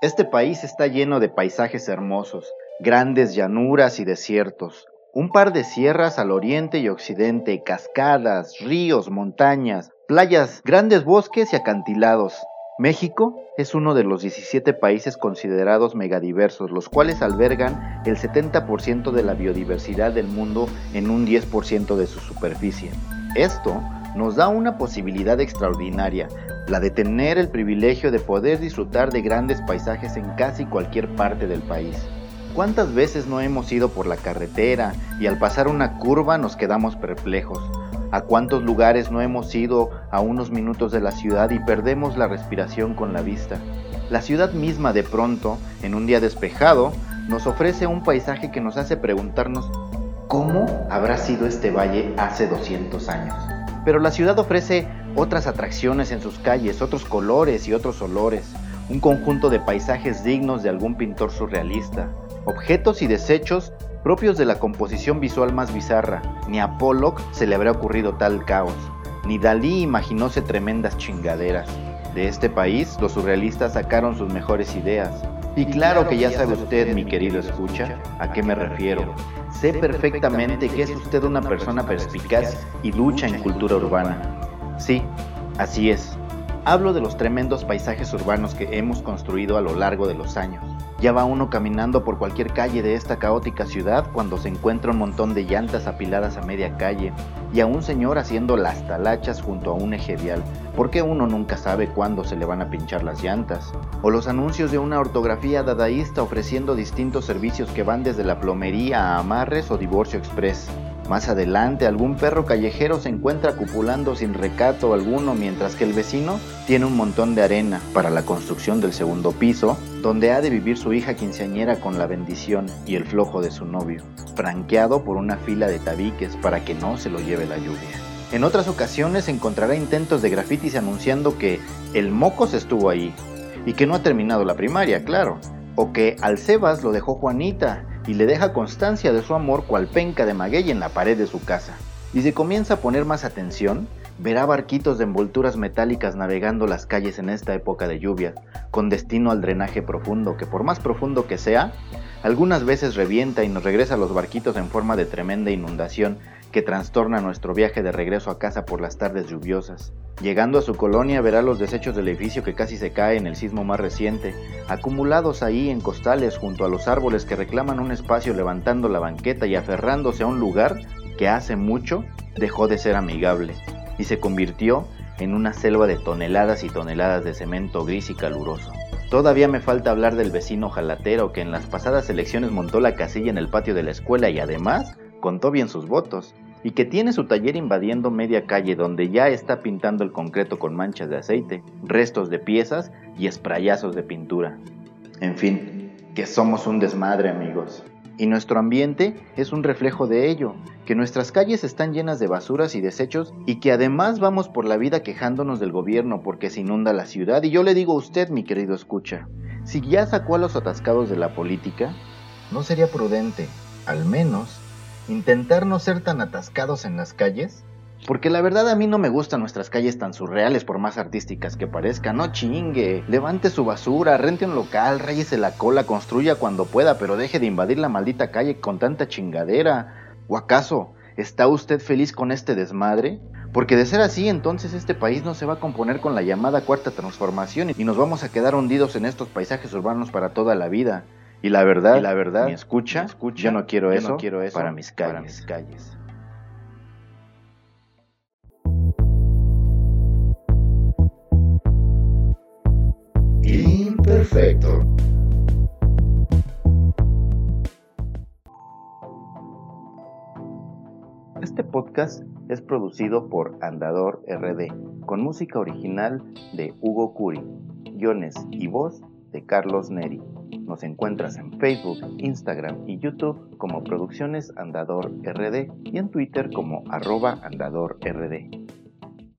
Este país está lleno de paisajes hermosos, grandes llanuras y desiertos, un par de sierras al oriente y occidente, cascadas, ríos, montañas, playas, grandes bosques y acantilados. México es uno de los 17 países considerados megadiversos, los cuales albergan el 70% de la biodiversidad del mundo en un 10% de su superficie. Esto nos da una posibilidad extraordinaria, la de tener el privilegio de poder disfrutar de grandes paisajes en casi cualquier parte del país. ¿Cuántas veces no hemos ido por la carretera y al pasar una curva nos quedamos perplejos? ¿A cuántos lugares no hemos ido a unos minutos de la ciudad y perdemos la respiración con la vista? La ciudad misma de pronto, en un día despejado, nos ofrece un paisaje que nos hace preguntarnos ¿cómo habrá sido este valle hace 200 años? Pero la ciudad ofrece otras atracciones en sus calles, otros colores y otros olores, un conjunto de paisajes dignos de algún pintor surrealista, objetos y desechos propios de la composición visual más bizarra. Ni a Pollock se le habría ocurrido tal caos, ni Dalí imaginóse tremendas chingaderas. De este país, los surrealistas sacaron sus mejores ideas. Y claro que ya sabe usted, mi querido escucha, a qué me refiero. Sé perfectamente que es usted una persona perspicaz y lucha en cultura urbana. Sí, así es. Hablo de los tremendos paisajes urbanos que hemos construido a lo largo de los años. Ya va uno caminando por cualquier calle de esta caótica ciudad cuando se encuentra un montón de llantas apiladas a media calle y a un señor haciendo las talachas junto a un eje vial, porque uno nunca sabe cuándo se le van a pinchar las llantas. O los anuncios de una ortografía dadaísta ofreciendo distintos servicios que van desde la plomería a amarres o divorcio express. Más adelante, algún perro callejero se encuentra cupulando sin recato alguno mientras que el vecino tiene un montón de arena para la construcción del segundo piso, donde ha de vivir su hija quinceañera con la bendición y el flojo de su novio, franqueado por una fila de tabiques para que no se lo lleve la lluvia. En otras ocasiones encontrará intentos de grafitis anunciando que el Mocos estuvo ahí y que no ha terminado la primaria, claro, o que al Sebas lo dejó Juanita y le deja constancia de su amor cual penca de maguey en la pared de su casa. Y si comienza a poner más atención, verá barquitos de envolturas metálicas navegando las calles en esta época de lluvia, con destino al drenaje profundo, que por más profundo que sea, algunas veces revienta y nos regresa los barquitos en forma de tremenda inundación que trastorna nuestro viaje de regreso a casa por las tardes lluviosas. Llegando a su colonia verá los desechos del edificio que casi se cae en el sismo más reciente, acumulados ahí en costales junto a los árboles que reclaman un espacio levantando la banqueta y aferrándose a un lugar que hace mucho dejó de ser amigable y se convirtió en una selva de toneladas y toneladas de cemento gris y caluroso. Todavía me falta hablar del vecino jalatero que en las pasadas elecciones montó la casilla en el patio de la escuela y además contó bien sus votos, y que tiene su taller invadiendo media calle donde ya está pintando el concreto con manchas de aceite, restos de piezas y esprayazos de pintura. En fin, que somos un desmadre amigos. Y nuestro ambiente es un reflejo de ello, que nuestras calles están llenas de basuras y desechos y que además vamos por la vida quejándonos del gobierno porque se inunda la ciudad. Y yo le digo a usted, mi querido escucha, si ya sacó a los atascados de la política, ¿no sería prudente, al menos, intentar no ser tan atascados en las calles? Porque la verdad a mí no me gustan nuestras calles tan surreales por más artísticas que parezcan. No chingue, levante su basura, rente un local, rayese la cola, construya cuando pueda, pero deje de invadir la maldita calle con tanta chingadera. ¿O acaso está usted feliz con este desmadre? Porque de ser así, entonces este país no se va a componer con la llamada cuarta transformación y nos vamos a quedar hundidos en estos paisajes urbanos para toda la vida. Y la verdad, la verdad, mi escucha, escucha yo no quiero, eso, quiero eso para mis calles. Para mis calles. Imperfecto. Este podcast es producido por Andador RD, con música original de Hugo Curi, guiones y voz de Carlos Neri. Nos encuentras en Facebook, Instagram y YouTube como Producciones Andador RD y en Twitter como arroba.